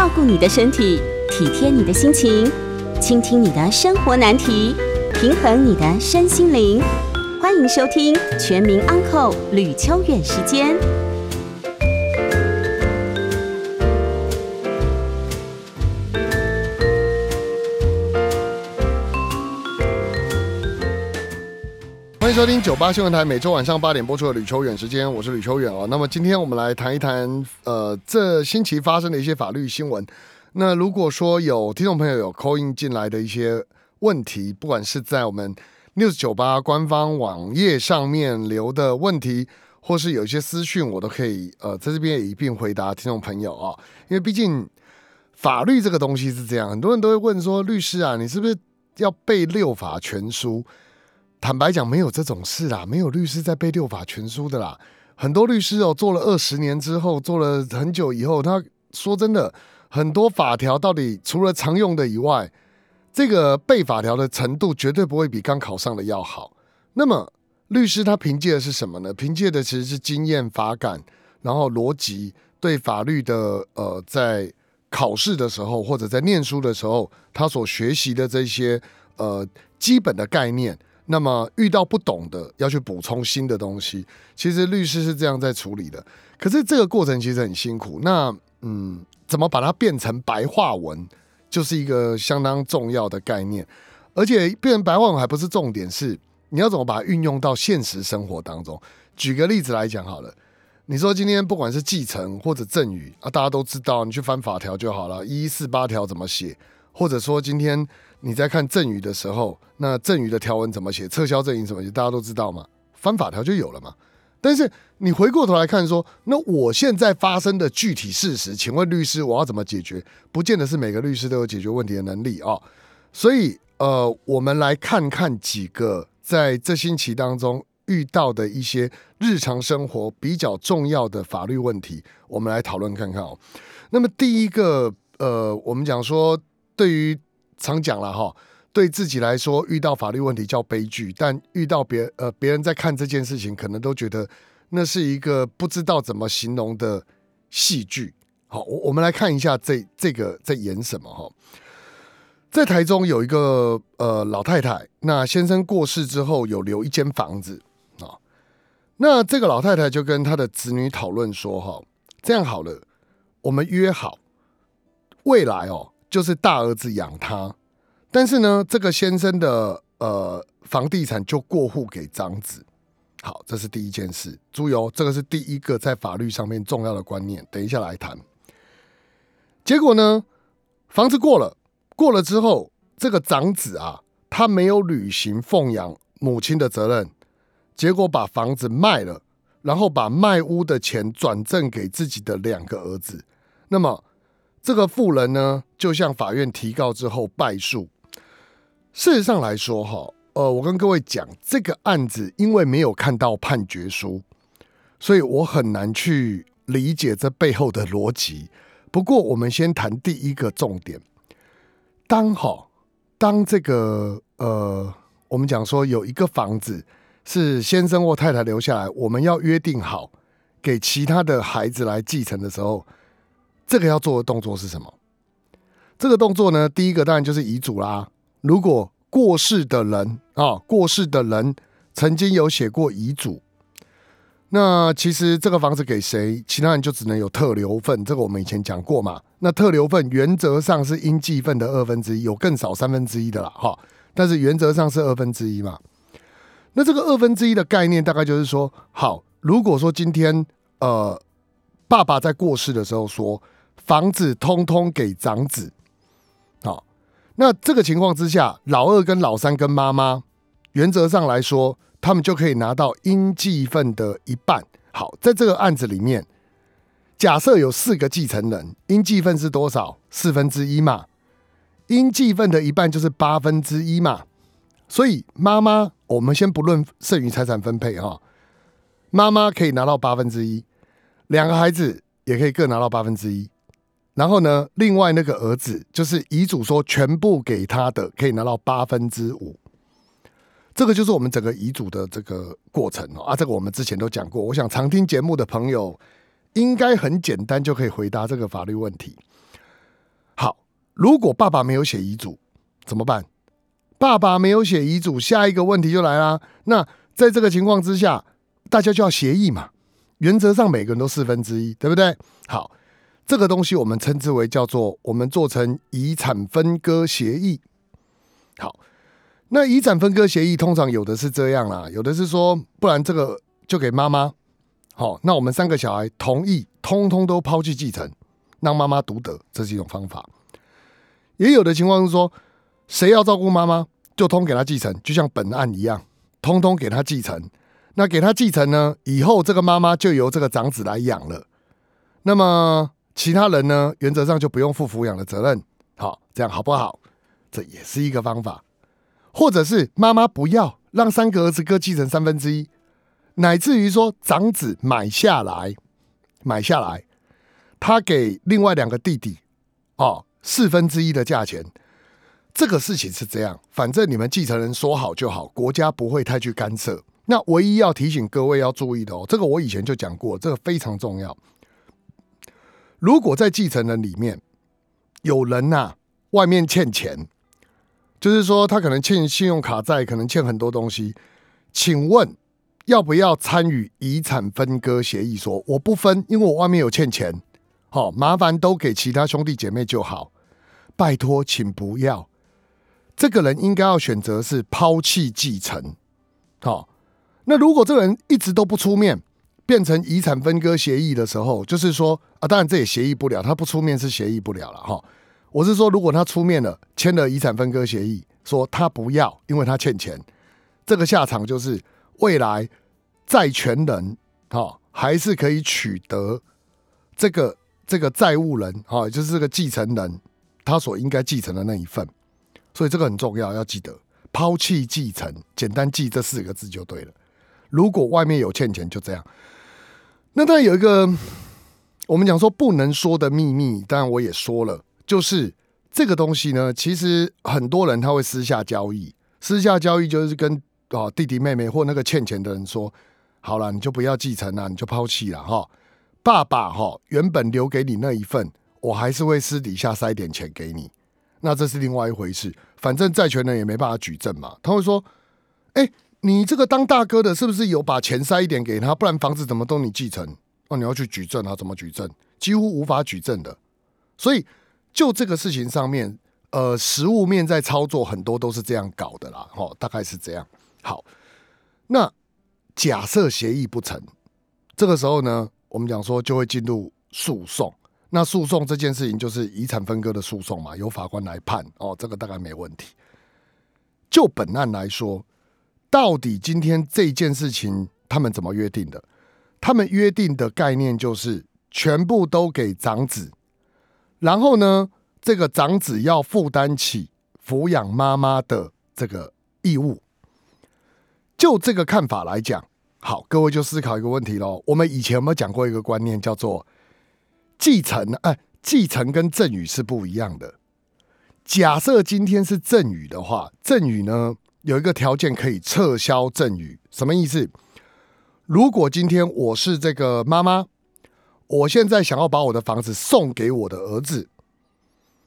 照顾你的身体，体贴你的心情，倾听你的生活难题，平衡你的身心灵。欢迎收听《全民安扣吕秋远时间。收听九八新闻台每周晚上八点播出的吕秋远时间，我是吕秋远哦。那么今天我们来谈一谈，呃，这星期发生的一些法律新闻。那如果说有听众朋友有 call in 进来的一些问题，不管是在我们 news 九八官方网页上面留的问题，或是有一些私讯，我都可以呃在这边也一并回答听众朋友啊。因为毕竟法律这个东西是这样，很多人都会问说，律师啊，你是不是要背六法全书？坦白讲，没有这种事啦，没有律师在背六法全书的啦。很多律师哦，做了二十年之后，做了很久以后，他说真的，很多法条到底除了常用的以外，这个背法条的程度绝对不会比刚考上的要好。那么，律师他凭借的是什么呢？凭借的其实是经验、法感，然后逻辑，对法律的呃，在考试的时候或者在念书的时候，他所学习的这些呃基本的概念。那么遇到不懂的，要去补充新的东西。其实律师是这样在处理的，可是这个过程其实很辛苦。那嗯，怎么把它变成白话文，就是一个相当重要的概念。而且变成白话文还不是重点，是你要怎么把它运用到现实生活当中。举个例子来讲好了，你说今天不管是继承或者赠与啊，大家都知道，你去翻法条就好了，一四八条怎么写，或者说今天。你在看赠与的时候，那赠与的条文怎么写？撤销赠与怎么写？大家都知道嘛，翻法条就有了嘛。但是你回过头来看说，那我现在发生的具体事实，请问律师我要怎么解决？不见得是每个律师都有解决问题的能力啊。所以呃，我们来看看几个在这星期当中遇到的一些日常生活比较重要的法律问题，我们来讨论看看哦。那么第一个呃，我们讲说对于常讲了哈，对自己来说遇到法律问题叫悲剧，但遇到别呃别人在看这件事情，可能都觉得那是一个不知道怎么形容的戏剧。好，我我们来看一下这这个在演什么哈。在台中有一个呃老太太，那先生过世之后有留一间房子啊，那这个老太太就跟她的子女讨论说哈，这样好了，我们约好未来哦。就是大儿子养他，但是呢，这个先生的呃房地产就过户给长子。好，这是第一件事。朱由，这个是第一个在法律上面重要的观念。等一下来谈。结果呢，房子过了，过了之后，这个长子啊，他没有履行奉养母亲的责任，结果把房子卖了，然后把卖屋的钱转赠给自己的两个儿子。那么。这个富人呢，就向法院提告之后败诉。事实上来说，哈，呃，我跟各位讲，这个案子因为没有看到判决书，所以我很难去理解这背后的逻辑。不过，我们先谈第一个重点：当哈，当这个呃，我们讲说有一个房子是先生或太太留下来，我们要约定好给其他的孩子来继承的时候。这个要做的动作是什么？这个动作呢，第一个当然就是遗嘱啦。如果过世的人啊，过世的人曾经有写过遗嘱，那其实这个房子给谁，其他人就只能有特留份。这个我们以前讲过嘛。那特留份原则上是应继份的二分之一，有更少三分之一的啦，哈。但是原则上是二分之一嘛。那这个二分之一的概念，大概就是说，好，如果说今天呃，爸爸在过世的时候说。房子通通给长子，好，那这个情况之下，老二跟老三跟妈妈，原则上来说，他们就可以拿到应继份的一半。好，在这个案子里面，假设有四个继承人，应继份是多少？四分之一嘛，应继份的一半就是八分之一嘛。所以妈妈，我们先不论剩余财产分配哈，妈妈可以拿到八分之一，两个孩子也可以各拿到八分之一。然后呢？另外那个儿子就是遗嘱说全部给他的，可以拿到八分之五。这个就是我们整个遗嘱的这个过程哦。啊，这个我们之前都讲过。我想常听节目的朋友应该很简单就可以回答这个法律问题。好如果爸爸没有写遗嘱，怎么办？爸爸没有写遗嘱，下一个问题就来啦。那在这个情况之下，大家就要协议嘛。原则上每个人都四分之一，对不对？好，这个东西我们称之为叫做我们做成遗产分割协议。好，那遗产分割协议通常有的是这样啦，有的是说，不然这个就给妈妈。好，那我们三个小孩同意，通通都抛弃继承，让妈妈独得，这是一种方法。也有的情况是说，谁要照顾妈妈，就通给他继承，就像本案一样，通通给他继承。那给他继承呢，以后这个妈妈就由这个长子来养了。那么其他人呢，原则上就不用负抚养的责任。好，这样好不好？这也是一个方法。或者是妈妈不要让三个儿子各继承三分之一。乃至于说，长子买下来，买下来，他给另外两个弟弟，哦，四分之一的价钱。这个事情是这样，反正你们继承人说好就好，国家不会太去干涉。那唯一要提醒各位要注意的哦，这个我以前就讲过，这个非常重要。如果在继承人里面有人呐，外面欠钱，就是说他可能欠信用卡债，可能欠很多东西，请问。要不要参与遗产分割协议？说我不分，因为我外面有欠钱，好麻烦都给其他兄弟姐妹就好。拜托，请不要。这个人应该要选择是抛弃继承。好，那如果这个人一直都不出面，变成遗产分割协议的时候，就是说啊，当然这也协议不了，他不出面是协议不了了哈。我是说，如果他出面了，签了遗产分割协议，说他不要，因为他欠钱，这个下场就是。未来债权人哈还是可以取得这个这个债务人哈，就是这个继承人他所应该继承的那一份，所以这个很重要，要记得抛弃继承，简单记这四个字就对了。如果外面有欠钱，就这样。那当然有一个我们讲说不能说的秘密，当然我也说了，就是这个东西呢，其实很多人他会私下交易，私下交易就是跟。哦，弟弟妹妹或那个欠钱的人说：“好了，你就不要继承了，你就抛弃了哈。爸爸哈，原本留给你那一份，我还是会私底下塞点钱给你。那这是另外一回事。反正债权人也没办法举证嘛。他会说：，哎，你这个当大哥的，是不是有把钱塞一点给他？不然房子怎么都你继承？哦，你要去举证啊？怎么举证？几乎无法举证的。所以就这个事情上面，呃，实物面在操作很多都是这样搞的啦。哦，大概是这样。”好，那假设协议不成，这个时候呢，我们讲说就会进入诉讼。那诉讼这件事情就是遗产分割的诉讼嘛，由法官来判哦，这个大概没问题。就本案来说，到底今天这件事情他们怎么约定的？他们约定的概念就是全部都给长子，然后呢，这个长子要负担起抚养妈妈的这个义务。就这个看法来讲，好，各位就思考一个问题喽。我们以前有没有讲过一个观念，叫做继承？哎，继承跟赠与是不一样的。假设今天是赠与的话，赠与呢有一个条件可以撤销赠与，什么意思？如果今天我是这个妈妈，我现在想要把我的房子送给我的儿子，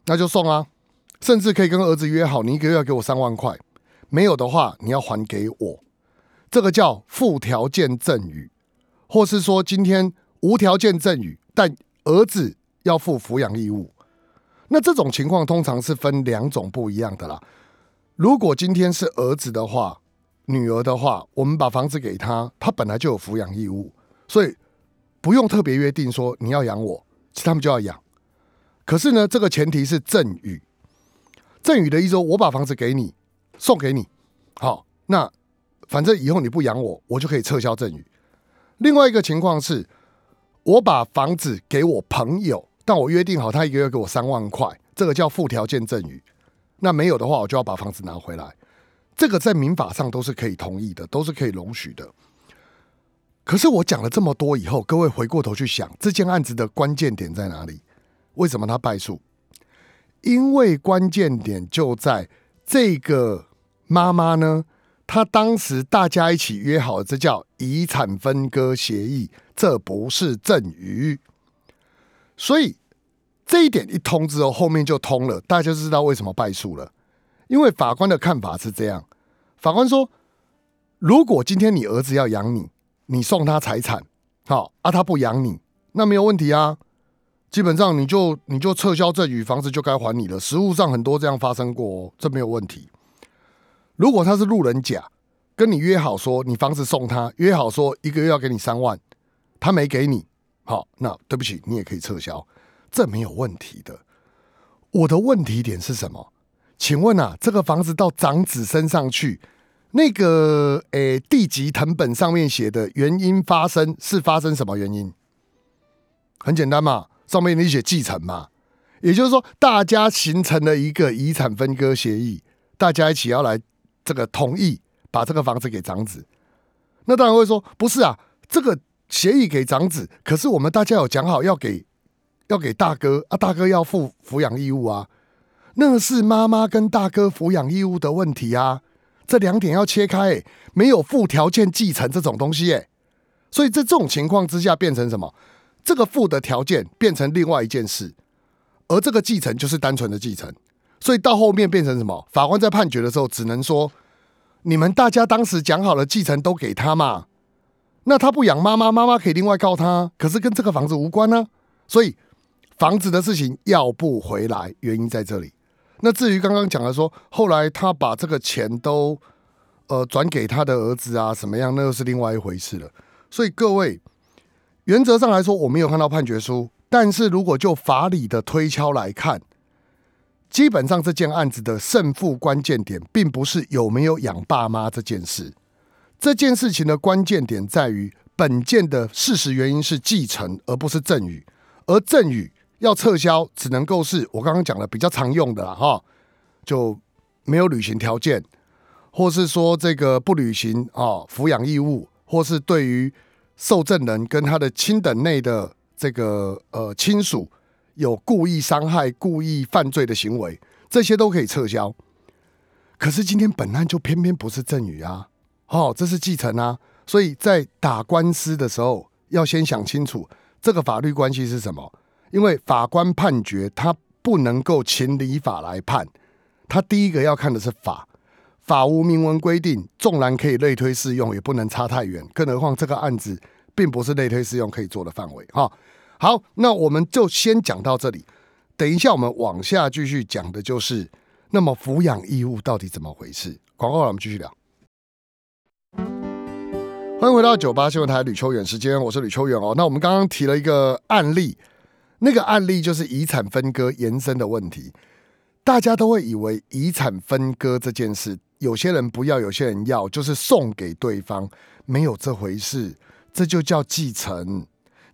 那就送啊，甚至可以跟儿子约好，你一个月要给我三万块，没有的话，你要还给我。这个叫附条件赠与，或是说今天无条件赠与，但儿子要负抚养义务。那这种情况通常是分两种不一样的啦。如果今天是儿子的话，女儿的话，我们把房子给他，他本来就有抚养义务，所以不用特别约定说你要养我，其他们就要养。可是呢，这个前提是赠与。赠与的意思说，我把房子给你，送给你，好，那。反正以后你不养我，我就可以撤销赠与。另外一个情况是，我把房子给我朋友，但我约定好他一个月给我三万块，这个叫附条件赠与。那没有的话，我就要把房子拿回来。这个在民法上都是可以同意的，都是可以容许的。可是我讲了这么多以后，各位回过头去想，这件案子的关键点在哪里？为什么他败诉？因为关键点就在这个妈妈呢。她当时大家一起约好，这叫遗产分割协议，这不是赠与。所以这一点一通之后，后面就通了，大家就知道为什么败诉了。因为法官的看法是这样，法官说，如果今天你儿子要养你，你送他财产，好啊，他不养你，那没有问题啊。基本上你就你就撤销赠与，房子就该还你了。实物上很多这样发生过，哦这没有问题。如果他是路人甲，跟你约好说你房子送他，约好说一个月要给你三万，他没给你，好，那对不起，你也可以撤销，这没有问题的。我的问题点是什么？请问啊，这个房子到长子身上去，那个诶地级藤本上面写的原因发生是发生什么原因？很简单嘛。上面你写继承嘛，也就是说，大家形成了一个遗产分割协议，大家一起要来这个同意把这个房子给长子。那当然会说，不是啊，这个协议给长子，可是我们大家有讲好要给要给大哥啊，大哥要负抚养义务啊，那是妈妈跟大哥抚养义务的问题啊，这两点要切开，没有附条件继承这种东西哎，所以在这种情况之下变成什么？这个附的条件变成另外一件事，而这个继承就是单纯的继承，所以到后面变成什么？法官在判决的时候只能说：你们大家当时讲好了继承都给他嘛，那他不养妈妈，妈妈可以另外告他，可是跟这个房子无关呢。所以房子的事情要不回来，原因在这里。那至于刚刚讲的说，后来他把这个钱都呃转给他的儿子啊，什么样，那又是另外一回事了。所以各位。原则上来说，我没有看到判决书，但是如果就法理的推敲来看，基本上这件案子的胜负关键点，并不是有没有养爸妈这件事。这件事情的关键点在于，本件的事实原因是继承，而不是赠与。而赠与要撤销，只能够是我刚刚讲的比较常用的哈，就没有履行条件，或是说这个不履行啊抚养义务，或是对于。受赠人跟他的亲等内的这个呃亲属有故意伤害、故意犯罪的行为，这些都可以撤销。可是今天本案就偏偏不是赠与啊，哦，这是继承啊，所以在打官司的时候要先想清楚这个法律关系是什么。因为法官判决他不能够情理法来判，他第一个要看的是法。法无明文规定，纵然可以类推适用，也不能差太远。更何况这个案子并不是类推适用可以做的范围。哈，好，那我们就先讲到这里。等一下我们往下继续讲的就是，那么抚养义务到底怎么回事？广告我们继续聊。欢迎回到九八新闻台吕秋远时间，我是吕秋远哦。那我们刚刚提了一个案例，那个案例就是遗产分割延伸的问题。大家都会以为遗产分割这件事。有些人不要，有些人要，就是送给对方，没有这回事，这就叫继承。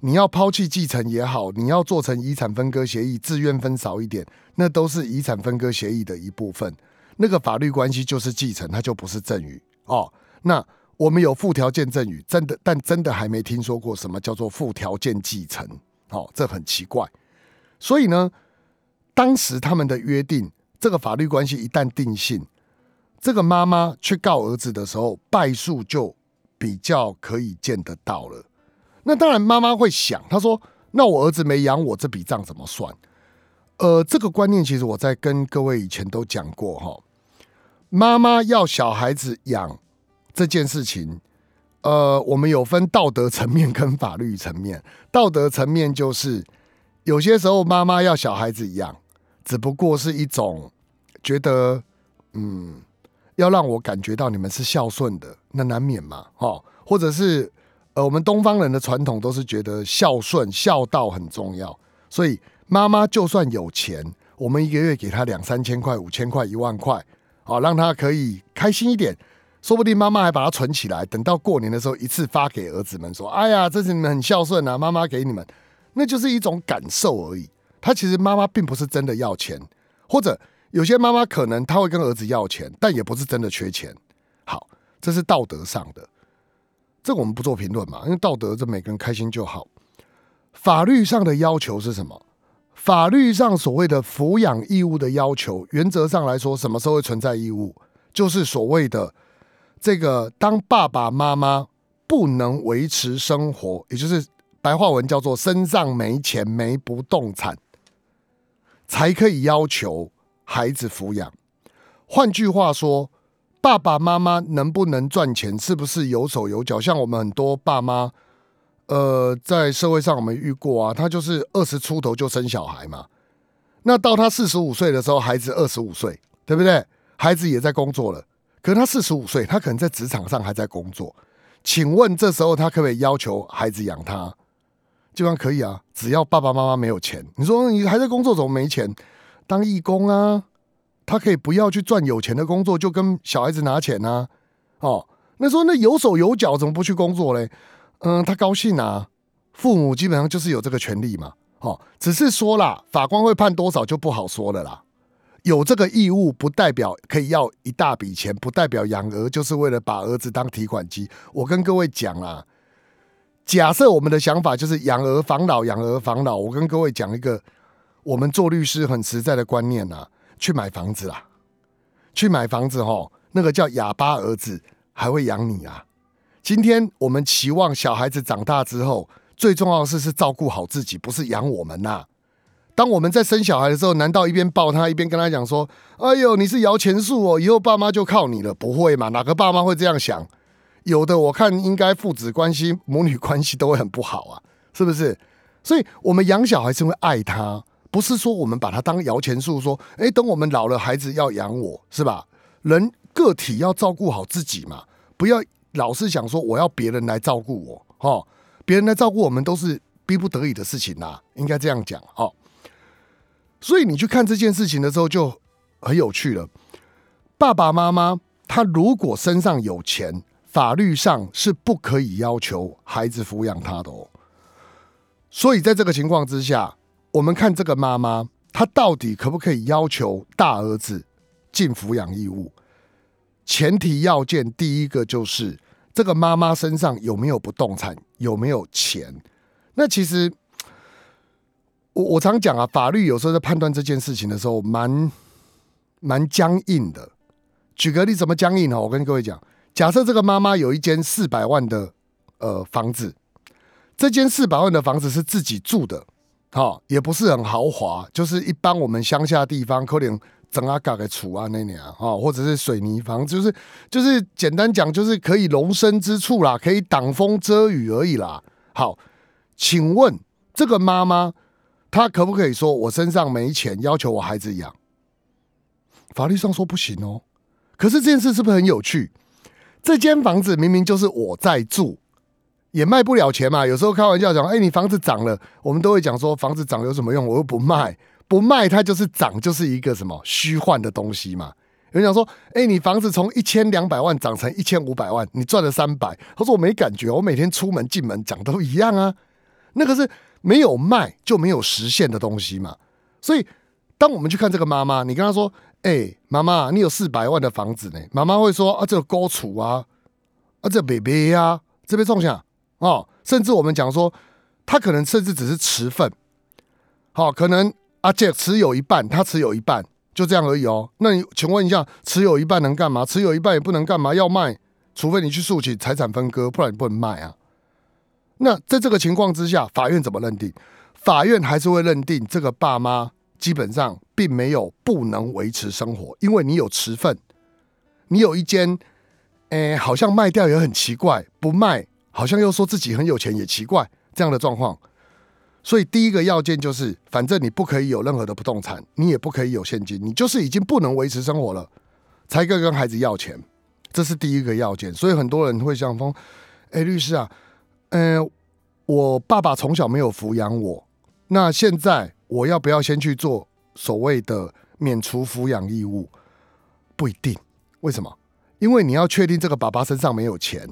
你要抛弃继承也好，你要做成遗产分割协议，自愿分少一点，那都是遗产分割协议的一部分。那个法律关系就是继承，它就不是赠与哦。那我们有附条件赠与，真的，但真的还没听说过什么叫做附条件继承，哦，这很奇怪。所以呢，当时他们的约定，这个法律关系一旦定性。这个妈妈去告儿子的时候，败诉就比较可以见得到了。那当然，妈妈会想，她说：“那我儿子没养我，这笔账怎么算？”呃，这个观念其实我在跟各位以前都讲过哈。妈妈要小孩子养这件事情，呃，我们有分道德层面跟法律层面。道德层面就是有些时候妈妈要小孩子养，只不过是一种觉得，嗯。要让我感觉到你们是孝顺的，那难免嘛，哈，或者是呃，我们东方人的传统都是觉得孝顺孝道很重要，所以妈妈就算有钱，我们一个月给她两三千块、五千块、一万块，好让她可以开心一点，说不定妈妈还把它存起来，等到过年的时候一次发给儿子们说：“哎呀，这是你们很孝顺啊，妈妈给你们。”那就是一种感受而已。他其实妈妈并不是真的要钱，或者。有些妈妈可能她会跟儿子要钱，但也不是真的缺钱。好，这是道德上的，这我们不做评论嘛，因为道德这每个人开心就好。法律上的要求是什么？法律上所谓的抚养义务的要求，原则上来说，什么时候会存在义务？就是所谓的这个，当爸爸妈妈不能维持生活，也就是白话文叫做身上没钱没不动产。才可以要求孩子抚养。换句话说，爸爸妈妈能不能赚钱，是不是有手有脚？像我们很多爸妈，呃，在社会上我们遇过啊，他就是二十出头就生小孩嘛。那到他四十五岁的时候，孩子二十五岁，对不对？孩子也在工作了，可是他四十五岁，他可能在职场上还在工作。请问这时候他可不可以要求孩子养他？基本上可以啊，只要爸爸妈妈没有钱。你说你还在工作，怎么没钱？当义工啊，他可以不要去赚有钱的工作，就跟小孩子拿钱啊。哦，那说那有手有脚，怎么不去工作嘞？嗯，他高兴啊。父母基本上就是有这个权利嘛。哦，只是说啦，法官会判多少就不好说了啦。有这个义务不代表可以要一大笔钱，不代表养儿就是为了把儿子当提款机。我跟各位讲啊，假设我们的想法就是养儿防老，养儿防老。我跟各位讲一个我们做律师很实在的观念啊，去买房子啦，去买房子吼，那个叫哑巴儿子还会养你啊。今天我们期望小孩子长大之后，最重要的是是照顾好自己，不是养我们呐。当我们在生小孩的时候，难道一边抱他一边跟他讲说：“哎呦，你是摇钱树哦，以后爸妈就靠你了？”不会嘛？哪个爸妈会这样想？有的，我看应该父子关系、母女关系都会很不好啊，是不是？所以，我们养小孩是会爱他，不是说我们把他当摇钱树，说：“哎，等我们老了，孩子要养我，是吧？”人个体要照顾好自己嘛，不要老是想说我要别人来照顾我，哈，别人来照顾我们都是逼不得已的事情呐，应该这样讲，哦。所以你去看这件事情的时候就很有趣了。爸爸妈妈他如果身上有钱，法律上是不可以要求孩子抚养他的哦。所以在这个情况之下，我们看这个妈妈，她到底可不可以要求大儿子尽抚养义务？前提要件第一个就是这个妈妈身上有没有不动产，有没有钱？那其实。我我常讲啊，法律有时候在判断这件事情的时候，蛮蛮僵硬的。举个例，怎么僵硬呢？我跟各位讲，假设这个妈妈有一间四百万的呃房子，这间四百万的房子是自己住的，好，也不是很豪华，就是一般我们乡下地方可能整阿嘎给厝啊那样啊，或者是水泥房，就是就是简单讲，就是可以容身之处啦，可以挡风遮雨而已啦。好，请问这个妈妈。他可不可以说我身上没钱，要求我孩子养？法律上说不行哦。可是这件事是不是很有趣？这间房子明明就是我在住，也卖不了钱嘛。有时候开玩笑讲，哎，你房子涨了，我们都会讲说房子涨有什么用？我又不卖，不卖它就是涨，就是一个什么虚幻的东西嘛。有人讲说，哎，你房子从一千两百万涨成一千五百万，你赚了三百。他说我没感觉，我每天出门进门涨都一样啊。那个是。没有卖就没有实现的东西嘛，所以当我们去看这个妈妈，你跟她说：“哎，妈妈，你有四百万的房子呢。”妈妈会说：“啊，这个高处啊，啊，这 baby 啊，这边种下哦。”甚至我们讲说，他可能甚至只是持份，好，可能阿姐持有一半，他持有一半，就这样而已哦。那你请问一下，持有一半能干嘛？持有一半也不能干嘛？要卖，除非你去诉起财产分割，不然你不能卖啊。那在这个情况之下，法院怎么认定？法院还是会认定这个爸妈基本上并没有不能维持生活，因为你有持份，你有一间，诶，好像卖掉也很奇怪，不卖好像又说自己很有钱也奇怪这样的状况。所以第一个要件就是，反正你不可以有任何的不动产，你也不可以有现金，你就是已经不能维持生活了，才可以跟孩子要钱，这是第一个要件。所以很多人会想说：“哎，律师啊。”嗯，我爸爸从小没有抚养我，那现在我要不要先去做所谓的免除抚养义务？不一定，为什么？因为你要确定这个爸爸身上没有钱。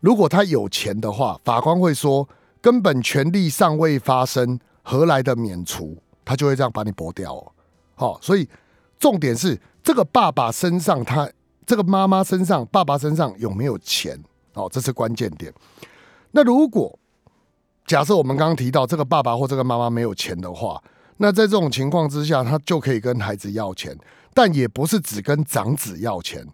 如果他有钱的话，法官会说根本权利尚未发生，何来的免除？他就会这样把你驳掉哦。好，所以重点是这个爸爸身上，他这个妈妈身上，爸爸身上有没有钱？哦，这是关键点。那如果假设我们刚刚提到这个爸爸或这个妈妈没有钱的话，那在这种情况之下，他就可以跟孩子要钱，但也不是只跟长子要钱。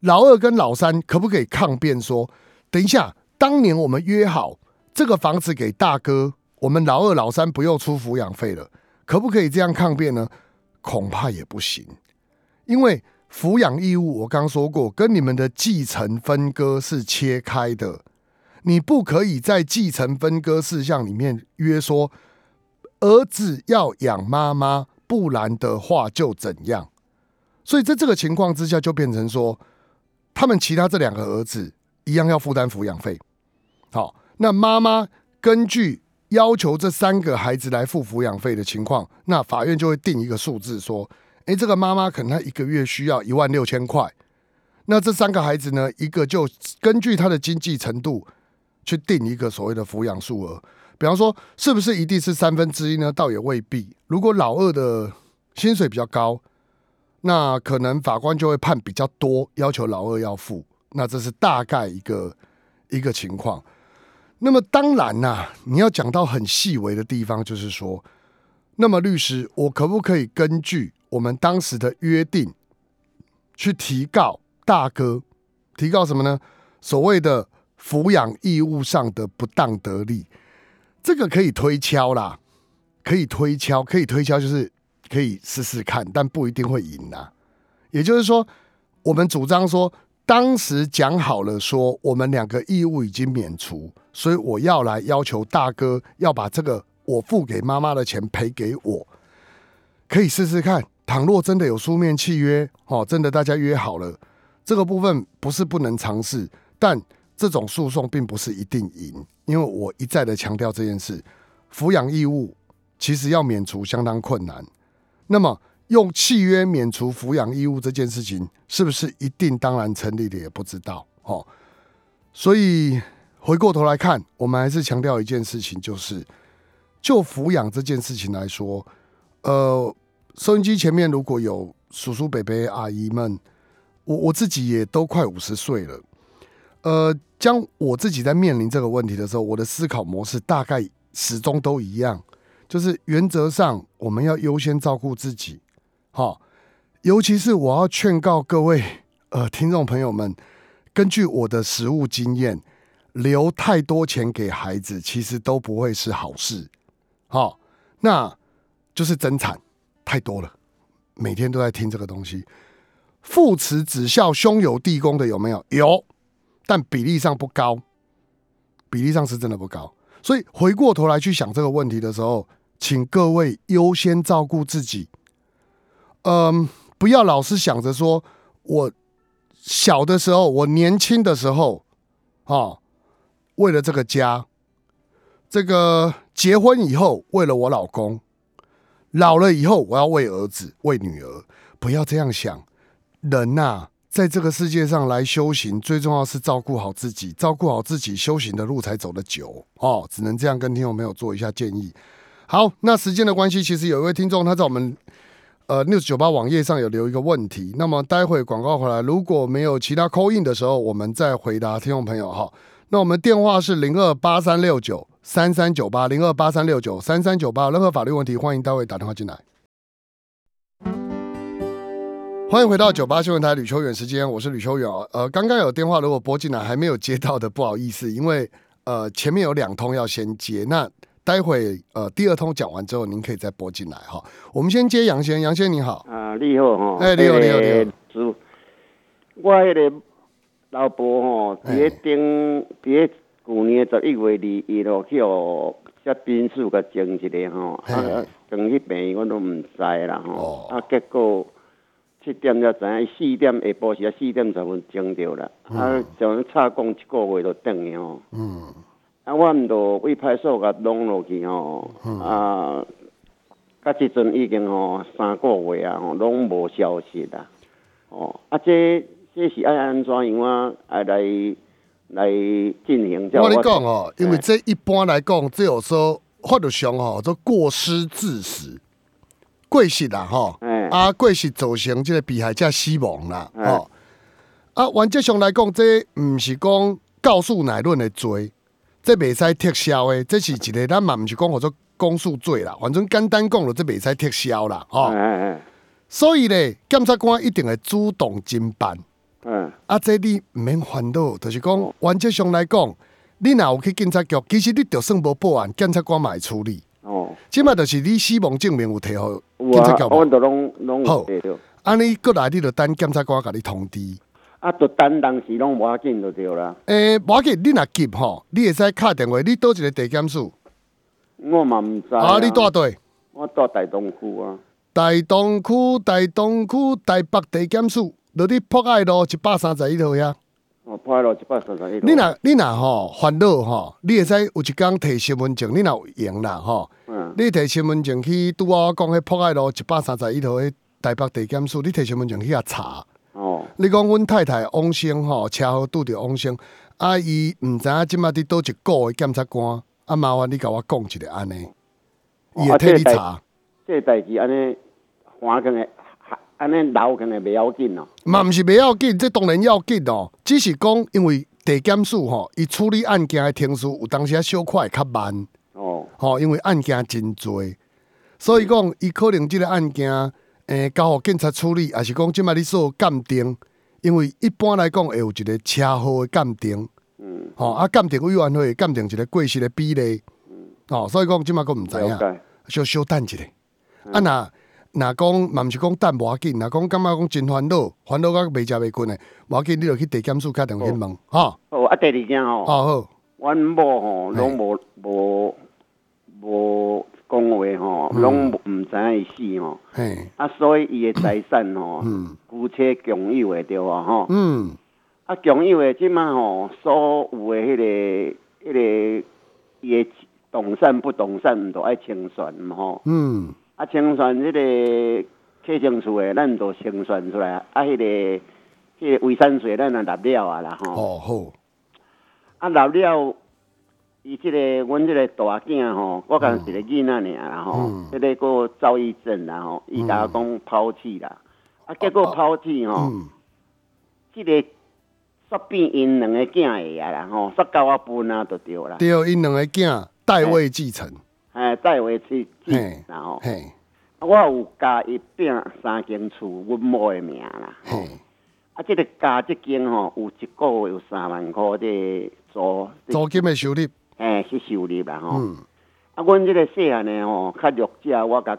老二跟老三可不可以抗辩说：等一下，当年我们约好这个房子给大哥，我们老二老三不用出抚养费了。可不可以这样抗辩呢？恐怕也不行，因为抚养义务我刚说过，跟你们的继承分割是切开的。你不可以在继承分割事项里面约说儿子要养妈妈，不然的话就怎样。所以在这个情况之下，就变成说，他们其他这两个儿子一样要负担抚养费。好，那妈妈根据要求这三个孩子来付抚养费的情况，那法院就会定一个数字，说，诶，这个妈妈可能她一个月需要一万六千块，那这三个孩子呢，一个就根据他的经济程度。去定一个所谓的抚养数额，比方说，是不是一定是三分之一呢？倒也未必。如果老二的薪水比较高，那可能法官就会判比较多，要求老二要付。那这是大概一个一个情况。那么当然呐，你要讲到很细微的地方，就是说，那么律师，我可不可以根据我们当时的约定去提告大哥？提告什么呢？所谓的。抚养义务上的不当得利，这个可以推敲啦，可以推敲，可以推敲，就是可以试试看，但不一定会赢呐。也就是说，我们主张说，当时讲好了，说我们两个义务已经免除，所以我要来要求大哥要把这个我付给妈妈的钱赔给我，可以试试看。倘若真的有书面契约，哦，真的大家约好了，这个部分不是不能尝试，但。这种诉讼并不是一定赢，因为我一再的强调这件事，抚养义务其实要免除相当困难。那么用契约免除抚养义务这件事情，是不是一定当然成立的也不知道哦。所以回过头来看，我们还是强调一件事情，就是就抚养这件事情来说，呃，收音机前面如果有叔叔、伯伯、阿姨们，我我自己也都快五十岁了。呃，将我自己在面临这个问题的时候，我的思考模式大概始终都一样，就是原则上我们要优先照顾自己，好，尤其是我要劝告各位呃听众朋友们，根据我的实务经验，留太多钱给孩子其实都不会是好事，好，那就是增产太多了，每天都在听这个东西，父慈子孝兄友弟恭的有没有？有。但比例上不高，比例上是真的不高。所以回过头来去想这个问题的时候，请各位优先照顾自己。嗯，不要老是想着说，我小的时候，我年轻的时候，啊，为了这个家，这个结婚以后为了我老公，老了以后我要为儿子、为女儿。不要这样想，人呐。在这个世界上来修行，最重要是照顾好自己，照顾好自己，修行的路才走得久哦。只能这样跟听众朋友做一下建议。好，那时间的关系，其实有一位听众他在我们呃 news 九八网页上有留一个问题。那么待会广告回来，如果没有其他扣印的时候，我们再回答听众朋友哈。那我们电话是零二八三六九三三九八零二八三六九三三九八，任何法律问题欢迎待会打电话进来。欢迎回到九八新闻台吕秋远时间，我是吕秋远呃，刚刚有电话如果拨进来还没有接到的，不好意思，因为呃前面有两通要先接，那待会呃第二通讲完之后，您可以再拨进来哈。我们先接杨先，杨先你好。啊，你好哈。哎，你好，你好，你好。我迄个老婆吼，伫咧顶，伫咧去年十一月二一咯，去哦，接兵数甲争一个吼，啊，等去病院我都唔知啦吼，啊，结果。七点才知影，四点下晡时啊，四点十分钟着啦。啊，像差讲一个月就等去吼。嗯。啊，我毋着为派出所甲弄落去吼。嗯。啊，甲即阵已经吼三个月啊，吼拢无消息啦。哦。啊，这这是爱安怎样啊？来来进行？我你讲哦，因为这一般来讲，只有说法律上吼，做过失致死。过失啦，吼，啊，过是造成即个被害者死亡啦，吼，啊，原则上来讲，这毋是讲告诉乃论的罪，这袂使撤销的，这是一个咱嘛毋是讲叫做公诉罪啦，反正简单讲了，这袂使撤销啦，吼，所以咧，检察官一定会主动侦办，嗯，啊，这你毋免烦恼，就是讲原则上来讲，你若有去警察局，其实你就算无报案，检察官嘛会处理。哦，即马就是你死亡证明有摕好有啊警察局，无？阮都拢拢好有摕着。安尼过来你就等检察官甲你通知。啊，就等当时拢无要紧就对啦。诶、无要紧，你若急吼，你会使敲电话，你倒一个地检署，我嘛毋知啊，你住对。我住大东区啊。大东区、大东区、台北地检署，落伫博爱路一百三十一号遐。哦，博爱路一百三十一。你若你若吼烦恼吼，你会使有一工摕身份证，你若有闲啦吼，嗯，你摕身份证去拄啊我讲迄博爱路一百三十一号迄台北地检署，你摕身份证去遐查。哦，你讲阮太太往生吼，车祸拄着往生，啊伊毋知影即马伫倒一个诶检察官，啊麻烦你甲我讲一下安尼，伊会替你查。这个代志安尼还可能安尼留可能袂要紧咯。嘛毋是袂要紧，这当然要紧哦。只是讲，因为地检署吼，伊处理案件的程序有当时啊小可会较慢，哦，吼，因为案件真多，所以讲伊可能即个案件，诶、交互警察处理，也是讲即摆你做鉴定，因为一般来讲会有一个车祸的鉴定，嗯，吼啊鉴定委员会会鉴定一个过失的比例，吼，所以讲即摆佫毋知影。小小等一下。啊，若若讲，嘛毋是讲等无要紧，若讲感觉讲真烦恼，烦恼到袂食袂困的，无要紧，你就去地检署敲电话去问，吼，哦，啊，第二件吼，哦好，阮某吼拢无无无讲话吼，拢毋知影伊死吼。嘿，啊，所以伊的财产吼，嗯姑且共有的着啊吼。嗯，啊，共有的即马吼，所有的迄、个、迄、个伊的动产不动产，毋都爱清算嘛吼。嗯，啊，清算迄个客政厝的，咱都清算出来。啊，迄、个迄、个遗产税，咱也纳了啊啦吼。哦好，啊，纳了，伊即、个阮即个大囝吼，我讲一个囡仔尔啦吼嗯，迄、个个躁郁症啦吼，伊甲我讲抛弃啦，啊，结果抛弃吼。嗯，即、个煞变因两个囝的啊啦吼，煞甲我分啊就对啦。对，因两个囝代位继承，哎，再回去去嘿，然后嘿，我有加一并三间厝，阮某的名啦。嘿，啊，即、个加即间吼，有一个月有三万箍的租，租金的收入，哎去收入啦吼。嗯，啊，阮即个细汉的吼，较弱者，我甲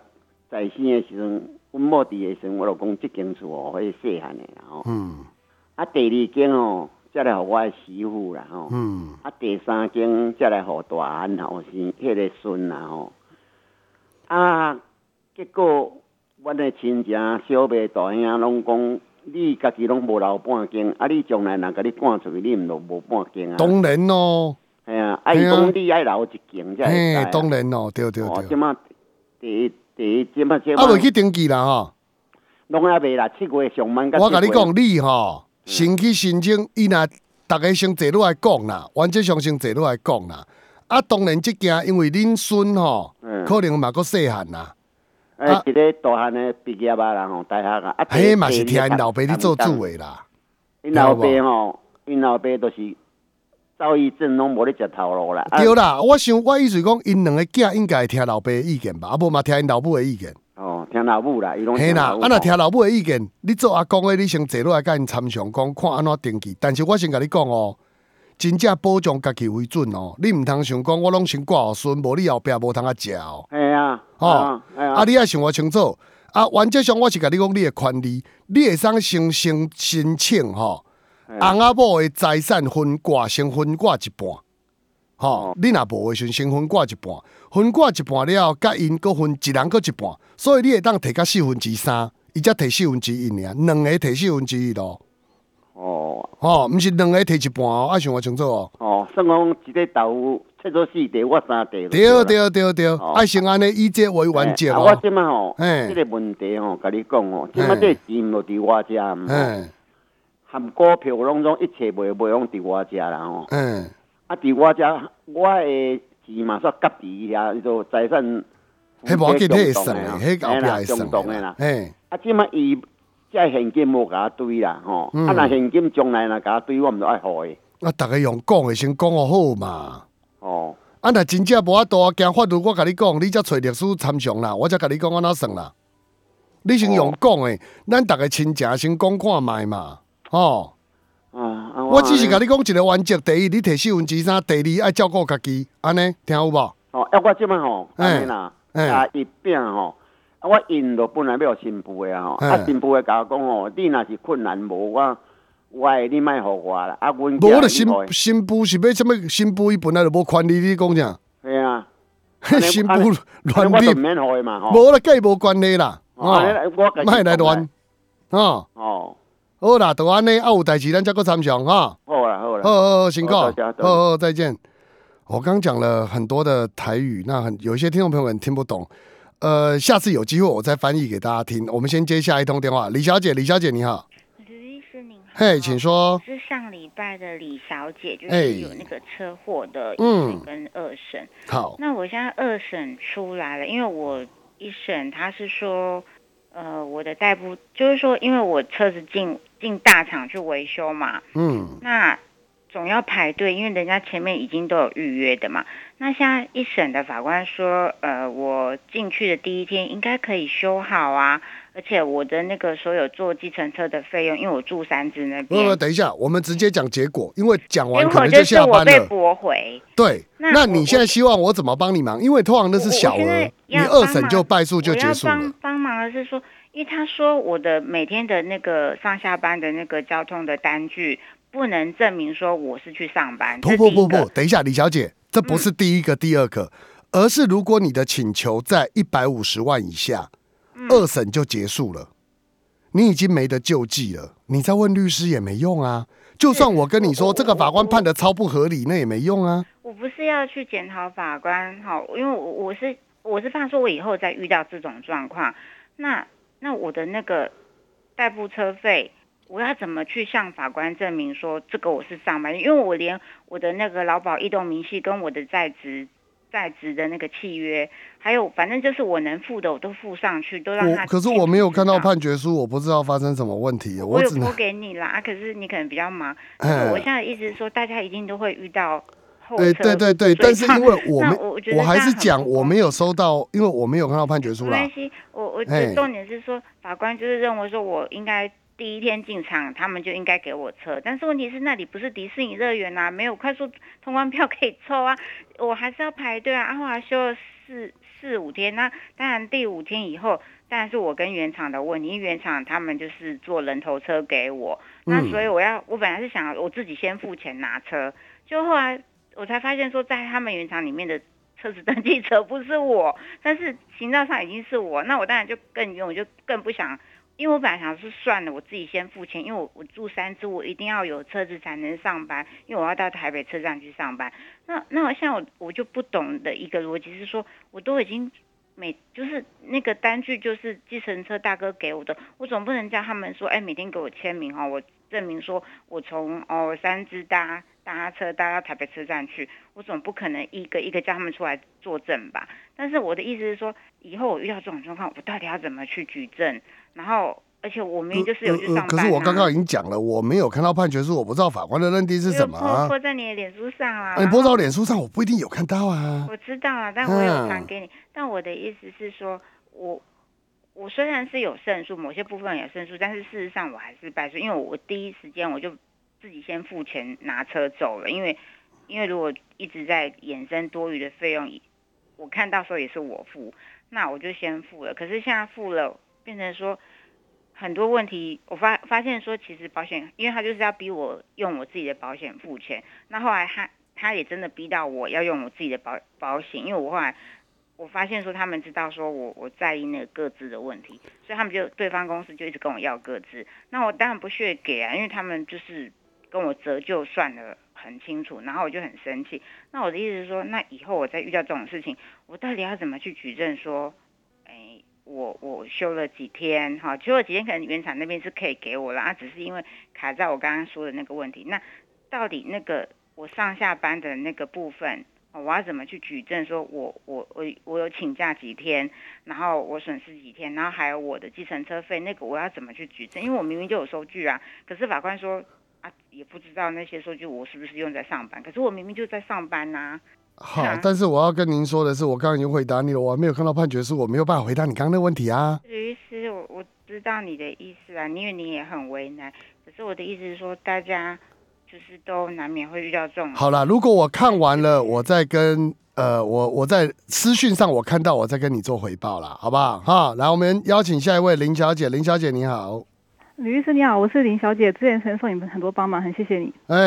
在生的时阵，阮某伫的时阵，我就讲即间厝哦，迄细汉的啦吼。嗯，啊，第二间吼，才来互我的媳妇啦吼。嗯，啊，第三间才来互大汉后生迄个孙啦吼。啊，结果阮的亲戚、小妹、大兄拢讲，你家己拢无留半间，啊，你将来若甲你赶出去，你毋就无半间啊？当然咯，系啊，啊，伊嘿啊讲你爱留一间才会使嘿啊。，当然咯，对对哦，即对，马第一第一即马即马啊，未去登记啦吼。拢还未啦，七月上班甲七月我甲你讲，你吼先去申请，伊若逐个先坐落来讲啦，原则上先坐落来讲啦。啊，当然即件因为恁孙吼，嗯。可能嘛佫细汉啦，诶，一个大汉的毕业啊啦吼，大学啊，啊，迄嘛是听因老爸你你做主的啦。因老爸吼，因老爸都是躁郁症，拢无咧食头路啦。啊对啦，我想我意思讲，因两个囝应该会听老爸的意见吧，啊无嘛听因老母的意见。哦，听老母啦，伊拢嘿啦。啊若听老母的意见，你做阿公的，你先坐落来甲因参详，讲看安怎登记。但是我先甲你讲哦，真正保障家己为准哦，你毋通想讲我拢先挂互孙，无你后壁无通啊食哦。系啊，吼、啊，系啊，啊，你爱想我清楚。啊，原则上我是甲你讲你的权利，你会使先先申请吼，嘿翁仔某的财产分割，先分割一半。吼、哦你若无的时阵先分割一半，分割一半了后，甲因搁分一人搁一半，所以你会当摕甲四分之三，伊才摕四分之一尔，两个摕四分之一咯。哦吼、毋是两个摕一半哦，爱想我清楚哦。哦，算讲一个豆切做四块，我三地就对了。对对对，哦爱先安尼以这为原则啊，我哦。即马吼，嘿即个问题吼，甲你讲吼，即马嘿这个钱就伫我遮，毋含股票拢总一切袂袂用伫我遮啦吼。嗯，啊，伫我遮，我诶钱嘛煞夹伫遐，就财产。迄无要紧，迄会算的的，迄后壁会中算动的啦。嘿，啊，即马伊这现金无甲我堆啦，吼。嗯啊，若现金将来若甲我堆，我毋就爱互伊。啊，逐个用讲诶先讲互好嘛。哦，啊，若真正无法度，惊法律我甲你讲，你则找律师参详啦，我才甲你讲安怎算啦。你先用讲诶，咱逐个亲情先讲看卖嘛。吼、啊，啊我只是甲你讲一个原则，第一，你摕四分之三；第二，爱照顾家己，安尼听有无？哦，啊，我即摆吼，嘿安尼啦，哎啊一饼吼，啊我因着本来要有新妇的啊吼，啊新妇的甲我讲吼，你若是困难无我，我的你莫互我啦，啊阮无我的新新妇是要什么？新妇伊本来就无权利，你讲啥？嘿啊，新妇乱我免互的嘛吼。无啦，计无关系啦。哦我家己莫来乱。哦，哦，好啦，就安尼，啊有代志咱再搁参详哈。好啦好啦。好好好，辛苦，好好再见。我刚讲了很多的台语，那很有一些听众朋友们听不懂，呃，下次有机会我再翻译给大家听。我们先接下一通电话，李小姐，李小姐你好，吕医师您好，嘿，请说。是上礼拜的李小姐，就哎是有那个车祸的一嗯审跟二审。好，那我现在二审出来了，因为我一审他是说，呃，我的代步就是说，因为我车子进进大厂去维修嘛，嗯，那总要排队，因为人家前面已经都有预约的嘛。那现在一审的法官说，呃，我进去的第一天应该可以修好啊，而且我的那个所有坐计程车的费用，因为我住三芝那边不不，边，等一下，我们直接讲结果，因为讲结完可能果就是我被下班了。驳回。对，那那你现在希望我怎么帮你忙？因为通常那是小额你二审就败诉就结束了帮。帮忙的是说，因为他说我的每天的那个上下班的那个交通的单据不能证明说我是去上班。不不不不，等一下，李小姐，这不是第一个、第二个，而是如果你的请求在一百五十万以下，嗯二审就结束了，你已经没得救济了，你再问律师也没用啊。就算我跟你说我这个法官判的超不合理，那也没用啊。我不是要去检讨法官，好，因为我我是我是怕说我以后再遇到这种状况，那那我的那个代步车费，我要怎么去向法官证明说这个我是上班？因为我连我的那个劳保异动明细跟我的在职在职的那个契约，还有反正就是我能付的我都付上去，都让他。我可是我没有看到。判决书，我不知道发生什么问题，我有拨给你啦，啊可是你可能比较忙。哎我现在的意思是说，大家一定都会遇到后对对对，但是因为我们，我我还是讲我没 有收到，因为我没有看到判决书啦我重点是说，法官就是认为说我应该第一天进场，他们就应该给我车。但是问题是那里不是迪士尼乐园啊，没有快速通关票可以抽啊，我还是要排队啊。啊，后来休了四四五天，那当然第五天以后，当然是我跟原厂的问题，因为原厂他们就是坐人头车给我，那嗯所以我要我本来是想我自己先付钱拿车，就后来我才发现说，在他们原厂里面的车子登记者不是我，但是行照上已经是我，那我当然就更冤，我就更不想，因为我本来想是算了，我自己先付钱，因为我我住三支，我一定要有车子才能上班，因为我要到台北车站去上班。那那我像我我就不懂的一个逻辑是说，我都已经每就是那个单据就是计程车大哥给我的，我总不能叫他们说，哎，每天给我签名哈，我证明说我从哦三支搭搭车搭到台北车站去，我总不可能一个一个叫他们出来作证吧？但是我的意思是说，以后我遇到这种状况，我到底要怎么去举证？然后，而且我明明就是有去上班、可是我刚刚已经讲了，我没有看到判决书，我不知道法官的认定是什么啊 po 在你的脸书上啊，啊你播到脸书上，我不一定有看到啊。我知道啊，但我有传嗯给你。但我的意思是说，我我虽然是有胜诉，某些部分有胜诉，但是事实上我还是败诉，因为我第一时间我就自己先付钱拿车走了，因为因为如果一直在衍生多余的费用，我看到时候也是我付，那我就先付了。可是现在付了，变成说很多问题，我发发现说，其实保险，因为他就是要逼我用我自己的保险付钱，那后来他他也真的逼到我要用我自己的保保险，因为我后来我发现说他们知道说我我在意那个各自的问题，所以他们就对方公司就一直跟我要各自，那我当然不屑给啊，因为他们就是跟我折旧算的很清楚，然后我就很生气。那我的意思是说，那以后我再遇到这种事情，我到底要怎么去举证说，哎，我我休了几天，哈，休了几天，可能原厂那边是可以给我了，啊，只是因为卡在我刚刚说的那个问题。那到底那个我上下班的那个部分，我要怎么去举证？说我我我我有请假几天，然后我损失几天，然后还有我的计程车费，那个我要怎么去举证？因为我明明就有收据啊，可是法官说啊，也不知道那些收据我是不是用在上班，可是我明明就在上班呐、好啊，但是我要跟您说的是，我刚刚已经回答你了，我还没有看到判决书，我没有办法回答你刚刚的问题啊。律师，我我知道你的意思啊，因为你也很为难。可是我的意思是说，大家就是都难免会遇到这种。好了，如果我看完了，我再跟呃，我我在私讯上我看到，我再跟你做回报啦，好不好？哈，来，我们邀请下一位林小姐，林小姐你好，吕律师你好，我是林小姐，之前曾受你们很多帮忙，很谢谢你。哎，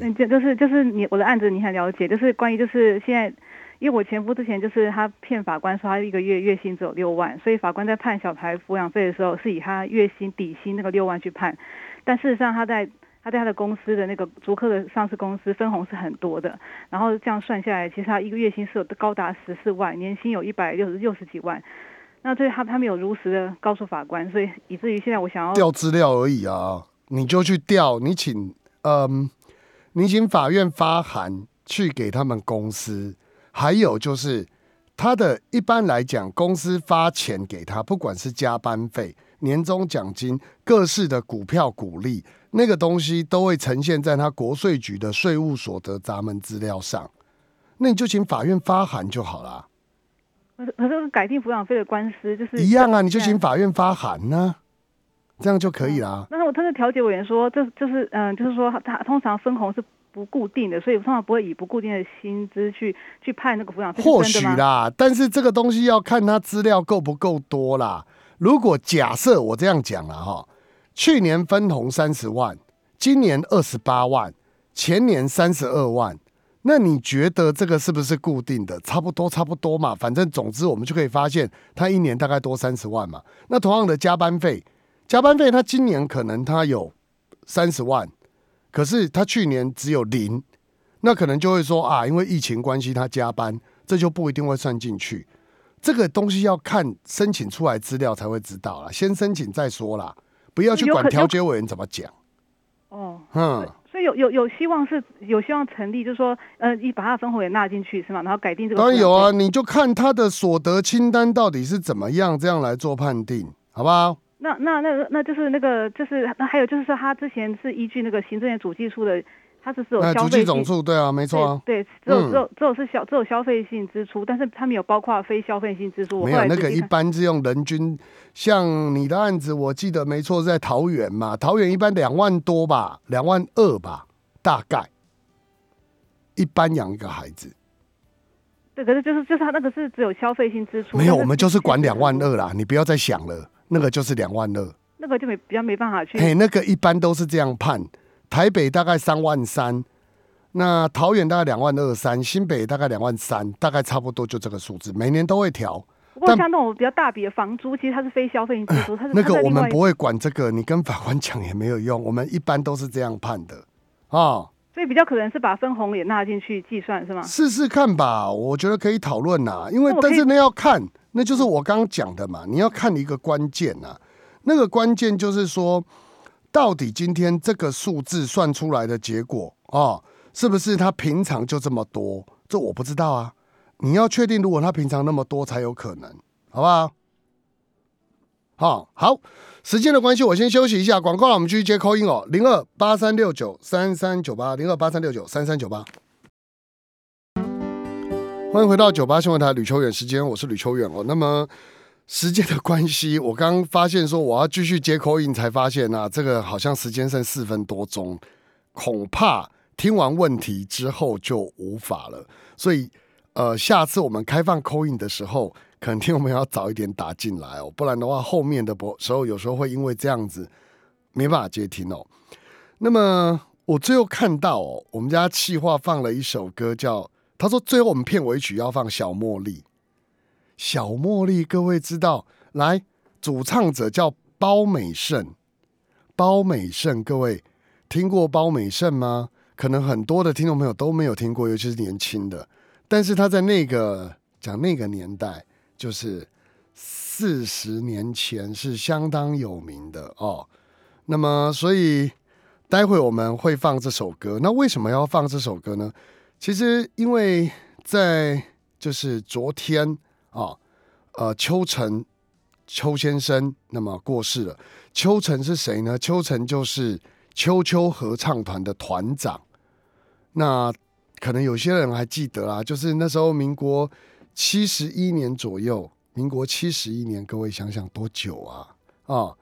嗯，就就是就是你我的案子你很了解，就是关于就是现在。因为我前夫之前就是他骗法官说他一个月月薪只有六万，所以法官在判小孩抚养费的时候是以他月薪底薪那个六万去判，但事实上他在他在他的公司的那个租客的上市公司分红是很多的，然后这样算下来，其实他一个月薪是有高达十四万，年薪有一百六十六十几万，那这他他没有如实的告诉法官，所以以至于现在我想要调资料而已啊，你就去调，你请嗯，你请法院发函去给他们公司。还有就是，他的一般来讲，公司发钱给他，不管是加班费、年终奖金、各式的股票股利，那个东西都会呈现在他国税局的税务所得闸门资料上。那你就请法院发函就好了。可是可是改定抚养费的官司就是一样啊，你就请法院发函呢，这样就可以了。那我他的调解委员说，这就是嗯，就是说他通常分红是。不固定的，所以通常不会以不固定的薪资去去判那个抚养费。或许啦，但是这个东西要看他资料够不够多啦。如果假设我这样讲了哈，去年分红三十万，今年二十八万，前年三十二万，那你觉得这个是不是固定的？差不多，差不多嘛。反正总之我们就可以发现，他一年大概多三十万嘛。那同样的加班费，加班费他今年可能他有三十万。可是他去年只有零，那可能就会说啊，因为疫情关系他加班，这就不一定会算进去。这个东西要看申请出来资料才会知道了，先申请再说啦，不要去管调解委员怎么讲。哦，嗯，所以有有有希望是有希望成立，就是说，呃，你把他的分红也纳进去是吗？然后改定这个。当然有啊，你就看他的所得清单到底是怎么样，这样来做判定，好不好？那那那那就是那个就是那还有就是说他之前是依据那个行政院主计处的，他是只有消费总数对啊，没错啊，对，只有只有只有是消只有消费性支出，但是它没有包括非消费性支出。没有那个一般是用人均，像你的案子我记得没错是在桃园嘛，桃园一般两万多吧，两万二吧，大概一般养一个孩子。对，可是就是就是他那个是只有消费性支出。没有，我们就是管两万二啦，你不要再想了。那个就是两万二，那个就没比较没办法去。嘿，那个一般都是这样判，台北大概三万三，那桃园大概两万二三，新北大概两万三，大概差不多就这个数字，每年都会调。不过像那种比较大笔的房租，其实它是非消费性支出，它是那个我们不会管这个，你跟法官讲也没有用，我们一般都是这样判的啊。所以比较可能是把分红也纳进去计算是吗？试试看吧，我觉得可以讨论呐，因为但是那要看。那就是我刚刚讲的嘛，你要看一个关键呐，那个关键就是说，到底今天这个数字算出来的结果啊，是不是他平常就这么多？这我不知道啊。你要确定，如果他平常那么多才有可能，好不好？好，好，时间的关系，我先休息一下，广告了，我们继续接扣音哦，零二八三六九三三九八，零二八三六九三三九八。欢迎回到九八新闻台吕秋远时间，我是吕秋远哦。那么时间的关系，我刚发现说我要继续接口音，才发现啊，这个好像时间剩四分多钟，恐怕听完问题之后就无法了。所以呃，下次我们开放口音的时候，可能听我们要早一点打进来哦，不然的话后面的播时候有时候会因为这样子没办法接听哦。那么我最后看到哦，我们家气化放了一首歌叫。他说：“最后我们片尾曲要放小茉莉，小茉莉，各位知道？来，主唱者叫包美胜，包美胜，各位听过包美胜吗？可能很多的听众朋友都没有听过，尤其是年轻的。但是他在那个讲那个年代，就是四十年前是相当有名的哦。那么，所以待会我们会放这首歌。那为什么要放这首歌呢？”其实，因为在就是昨天啊，呃，邱晨邱先生那么过世了。邱晨是谁呢？邱晨就是秋秋合唱团的团长。那可能有些人还记得啦，就是那时候民国七十一年左右，民国七十一年，各位想想多久啊？啊，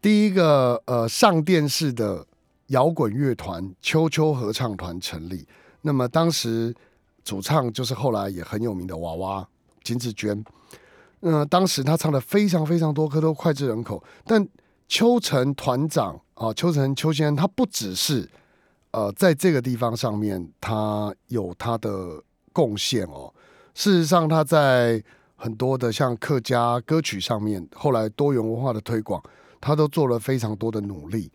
第一个呃上电视的摇滚乐团秋秋合唱团成立。那么当时主唱就是后来也很有名的娃娃金志娟。呃，当时他唱的非常非常多歌都脍炙人口。但秋成团长啊，秋成秋先生，他不只是呃在这个地方上面他有他的贡献哦。事实上，他在很多的像客家歌曲上面，后来多元文化的推广，他都做了非常多的努力。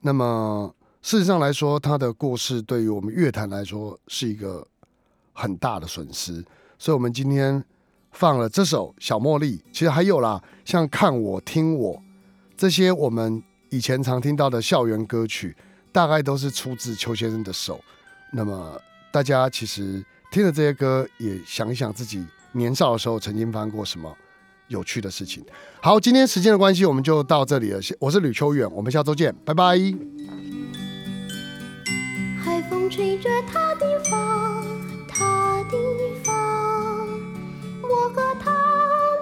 那么事实上来说，他的过世对于我们乐坛来说是一个很大的损失。所以，我们今天。放了这首《小茉莉》，其实还有啦，像《看我听我》这些我们以前常听到的校园歌曲，大概都是出自邱先生的手。那么大家其实听了这些歌，也想一想自己年少的时候曾经发生过什么有趣的事情。好，今天时间的关系，我们就到这里了。我是吕秋远，我们下周见，拜拜。海风吹着他的发，他的。我和他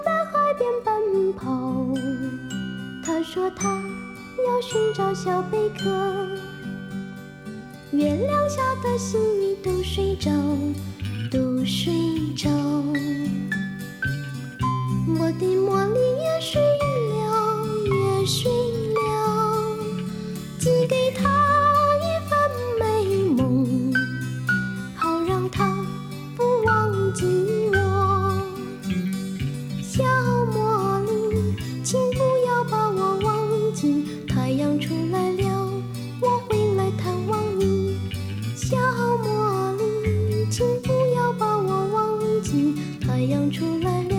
在海边奔跑，他说他要寻找小贝壳。月亮下的星鱼都睡着，都睡着。我的茉莉也睡了，也睡了，寄给他。太阳出来